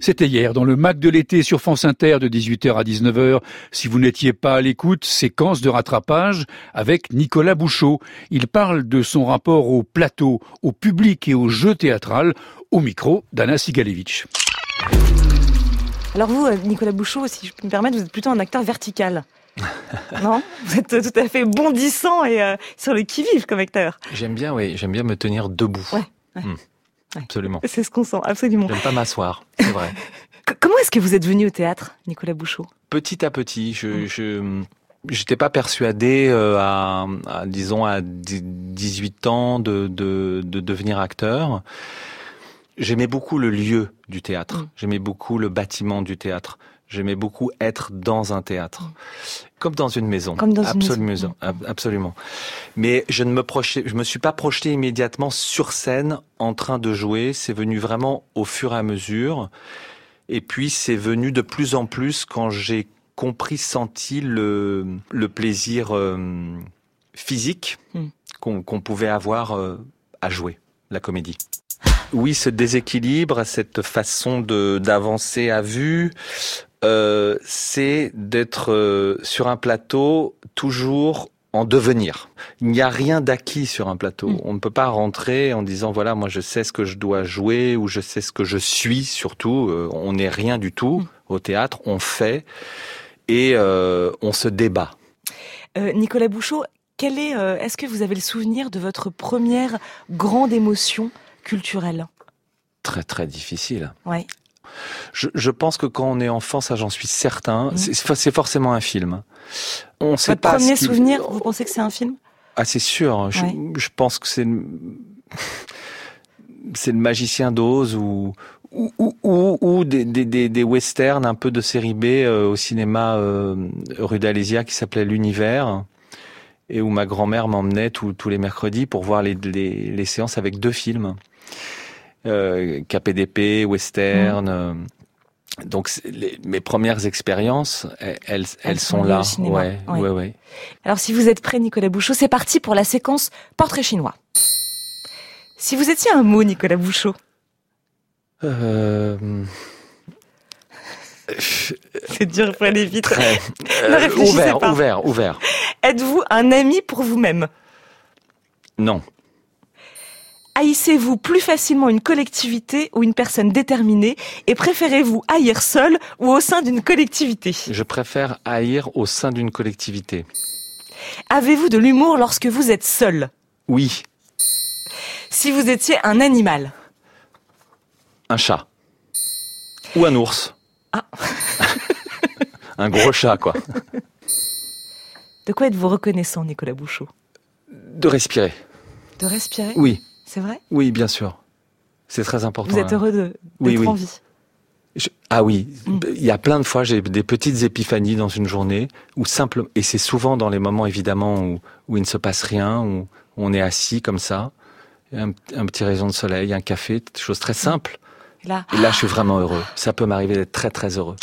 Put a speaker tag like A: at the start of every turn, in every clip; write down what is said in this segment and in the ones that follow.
A: C'était hier dans le Mac de l'été sur France Inter de 18h à 19h. Si vous n'étiez pas à l'écoute, séquence de rattrapage avec Nicolas Bouchot. Il parle de son rapport au plateau, au public et au jeu théâtral au micro d'Anna Sigalevitch.
B: Alors vous, euh, Nicolas Bouchot, si je peux me permettre, vous êtes plutôt un acteur vertical. non? Vous êtes tout à fait bondissant et euh, sur le qui-vive comme acteur.
C: J'aime bien, oui, j'aime bien me tenir debout.
B: Ouais,
C: Hmm. Absolument.
B: C'est ce qu'on sent, absolument.
C: J'aime pas m'asseoir, c'est vrai.
B: Comment est-ce que vous êtes venu au théâtre, Nicolas Bouchot?
C: Petit à petit, je, je j'étais pas persuadé euh, à, à, disons à 18 ans de, de, de devenir acteur. J'aimais beaucoup le lieu du théâtre.
B: Mm.
C: J'aimais beaucoup le bâtiment du théâtre. J'aimais beaucoup être dans un théâtre, comme dans une maison.
B: Comme dans une
C: absolument,
B: maison.
C: ab- absolument. Mais je ne me projetais, je me suis pas projeté immédiatement sur scène en train de jouer. C'est venu vraiment au fur et à mesure. Et puis c'est venu de plus en plus quand j'ai compris, senti le, le plaisir euh, physique
B: Mm.
C: qu'on pouvait avoir euh, à jouer la comédie. Oui, ce déséquilibre, cette façon de d'avancer à vue, euh, c'est d'être euh, sur un plateau toujours en devenir. Il n'y a rien d'acquis sur un plateau.
B: Mm.
C: On ne peut pas rentrer en disant voilà, moi je sais ce que je dois jouer ou je sais ce que je suis surtout. Euh, on n'est rien du tout
B: Mm.
C: au théâtre. On fait et on se débat.
B: Nicolas Bouchot, quel est, est-ce que vous avez le souvenir de votre première grande émotion culturelle?
C: Très très difficile.
B: Ouais.
C: Je, je pense que quand on est enfant, ça j'en suis certain,
B: Mhm.
C: c'est forcément un film. On sait
B: Votre
C: pas
B: premier
C: ce
B: souvenir, vous pensez que c'est un film?
C: Ah, c'est sûr. Je,
B: Ouais.
C: je pense que c'est le... c'est le magicien d'Oz ou ou, ou, ou, ou des, des, des, des westerns un peu de série B euh, au cinéma euh, rue d'Alésia qui s'appelait l'Univers et où ma grand-mère m'emmenait tous les mercredis pour voir les, les, les séances avec deux films KPDP, western. euh, donc les- mes premières expériences, elles, elles, elles
B: sont
C: là.
B: au cinéma.
C: Ouais,
B: Ouais.
C: ouais, ouais.
B: Alors si vous êtes prêt, Nicolas Bouchot, c'est parti pour la séquence portrait chinois. Si vous étiez un mot, Nicolas Bouchot,
C: Euh,
B: c'est dur, faut aller vite.
C: Très. Euh, ouvert,
B: pas.
C: ouvert, ouvert.
B: Êtes-vous un ami pour vous-même?
C: Non.
B: Haïssez-vous plus facilement une collectivité ou une personne déterminée et préférez-vous haïr seul ou au sein d'une collectivité?
C: Je préfère haïr au sein d'une collectivité.
B: Avez-vous de l'humour lorsque vous êtes seul?
C: Oui,
B: Si vous étiez un animal?
C: Un chat. Ou un ours.
B: Ah.
C: un gros chat, quoi.
B: De quoi êtes-vous reconnaissant, Nicolas Bouchot?
C: De respirer.
B: De respirer?
C: Oui,
B: C'est vrai?
C: Oui, bien sûr. C'est très important.
B: Vous êtes
C: hein.
B: heureux de- d'être
C: Oui, oui.
B: en vie?
C: Je- Ah oui,
B: Mm.
C: il y a plein de fois, j'ai des petites épiphanies dans une journée, ou simple, et c'est souvent dans les moments évidemment où, où il ne se passe rien, où on est assis comme ça, un, un petit rayon de soleil, un café, des choses très simples.
B: Là,
C: Et là, je suis vraiment heureux. Ça peut m'arriver d'être très très heureux.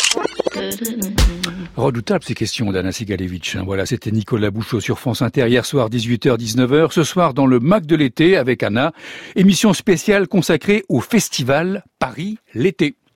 A: Redoutable ces questions d'Anna Sigalevitch. Voilà, c'était Nicolas Bouchot sur France Inter hier soir 18h-19h. Ce soir dans le Mac de l'été avec Anna, émission spéciale consacrée au festival Paris l'été.